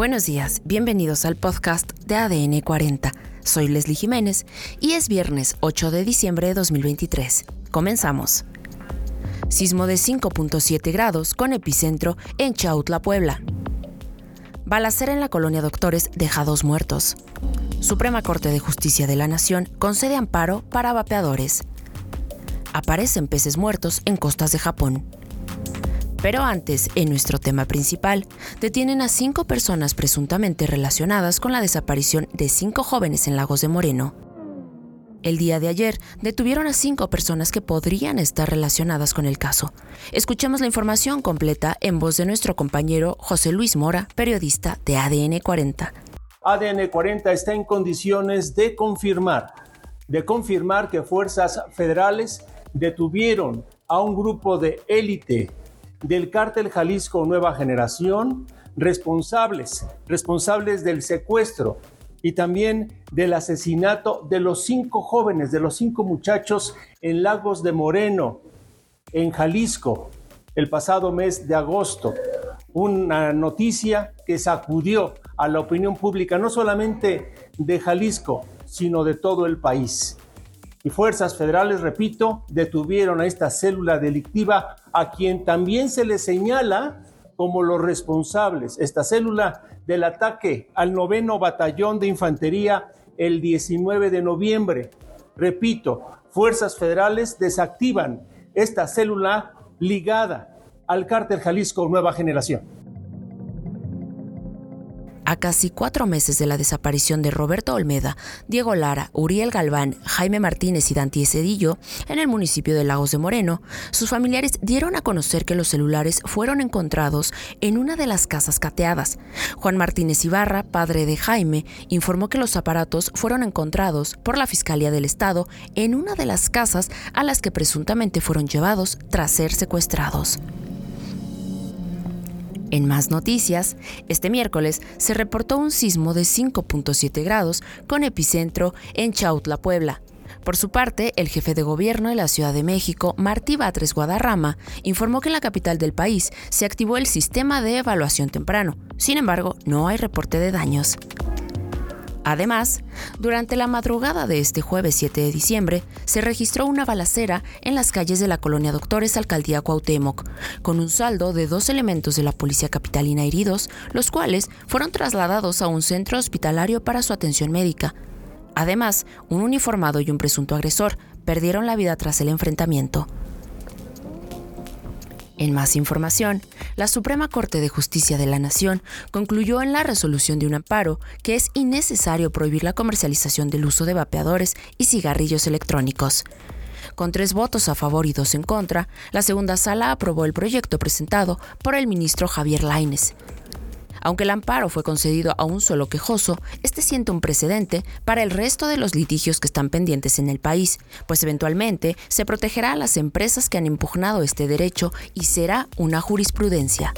Buenos días, bienvenidos al podcast de ADN 40. Soy Leslie Jiménez y es viernes 8 de diciembre de 2023. Comenzamos. Sismo de 5.7 grados con epicentro en Chautla, Puebla. Balacera en la colonia Doctores deja dos muertos. Suprema Corte de Justicia de la Nación concede amparo para vapeadores. Aparecen peces muertos en costas de Japón. Pero antes, en nuestro tema principal, detienen a cinco personas presuntamente relacionadas con la desaparición de cinco jóvenes en Lagos de Moreno. El día de ayer detuvieron a cinco personas que podrían estar relacionadas con el caso. Escuchemos la información completa en voz de nuestro compañero José Luis Mora, periodista de ADN 40. ADN 40 está en condiciones de confirmar, de confirmar que fuerzas federales detuvieron a un grupo de élite del cártel Jalisco Nueva Generación responsables, responsables del secuestro y también del asesinato de los cinco jóvenes, de los cinco muchachos en Lagos de Moreno, en Jalisco, el pasado mes de agosto. Una noticia que sacudió a la opinión pública, no solamente de Jalisco, sino de todo el país y fuerzas federales, repito, detuvieron a esta célula delictiva a quien también se le señala como los responsables, esta célula del ataque al noveno batallón de infantería el 19 de noviembre. Repito, fuerzas federales desactivan esta célula ligada al cártel Jalisco Nueva Generación. A casi cuatro meses de la desaparición de Roberto Olmeda, Diego Lara, Uriel Galván, Jaime Martínez y Dante Cedillo en el municipio de Lagos de Moreno, sus familiares dieron a conocer que los celulares fueron encontrados en una de las casas cateadas. Juan Martínez Ibarra, padre de Jaime, informó que los aparatos fueron encontrados por la Fiscalía del Estado en una de las casas a las que presuntamente fueron llevados tras ser secuestrados. En más noticias, este miércoles se reportó un sismo de 5.7 grados con epicentro en Chautla, Puebla. Por su parte, el jefe de gobierno de la Ciudad de México, Martí Batres Guadarrama, informó que en la capital del país se activó el sistema de evaluación temprano. Sin embargo, no hay reporte de daños. Además, durante la madrugada de este jueves 7 de diciembre, se registró una balacera en las calles de la colonia Doctores Alcaldía Cuauhtémoc, con un saldo de dos elementos de la policía capitalina heridos, los cuales fueron trasladados a un centro hospitalario para su atención médica. Además, un uniformado y un presunto agresor perdieron la vida tras el enfrentamiento. En más información, la Suprema Corte de Justicia de la Nación concluyó en la resolución de un amparo que es innecesario prohibir la comercialización del uso de vapeadores y cigarrillos electrónicos. Con tres votos a favor y dos en contra, la segunda sala aprobó el proyecto presentado por el ministro Javier Laines. Aunque el amparo fue concedido a un solo quejoso, este siente un precedente para el resto de los litigios que están pendientes en el país, pues eventualmente se protegerá a las empresas que han impugnado este derecho y será una jurisprudencia.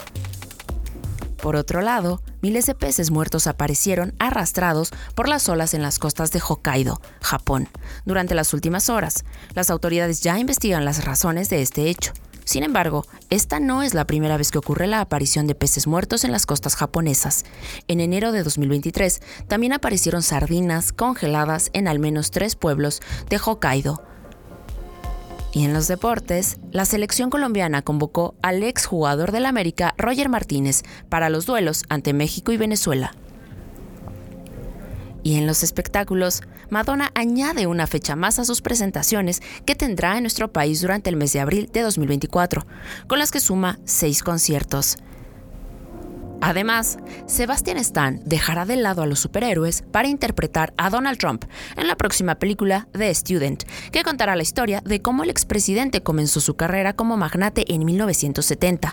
Por otro lado, miles de peces muertos aparecieron arrastrados por las olas en las costas de Hokkaido, Japón, durante las últimas horas. Las autoridades ya investigan las razones de este hecho. Sin embargo, esta no es la primera vez que ocurre la aparición de peces muertos en las costas japonesas. En enero de 2023 también aparecieron sardinas congeladas en al menos tres pueblos de Hokkaido. Y en los deportes, la selección colombiana convocó al exjugador del América Roger Martínez para los duelos ante México y Venezuela. Y en los espectáculos, Madonna añade una fecha más a sus presentaciones que tendrá en nuestro país durante el mes de abril de 2024, con las que suma seis conciertos. Además, Sebastian Stan dejará de lado a los superhéroes para interpretar a Donald Trump en la próxima película The Student, que contará la historia de cómo el expresidente comenzó su carrera como magnate en 1970.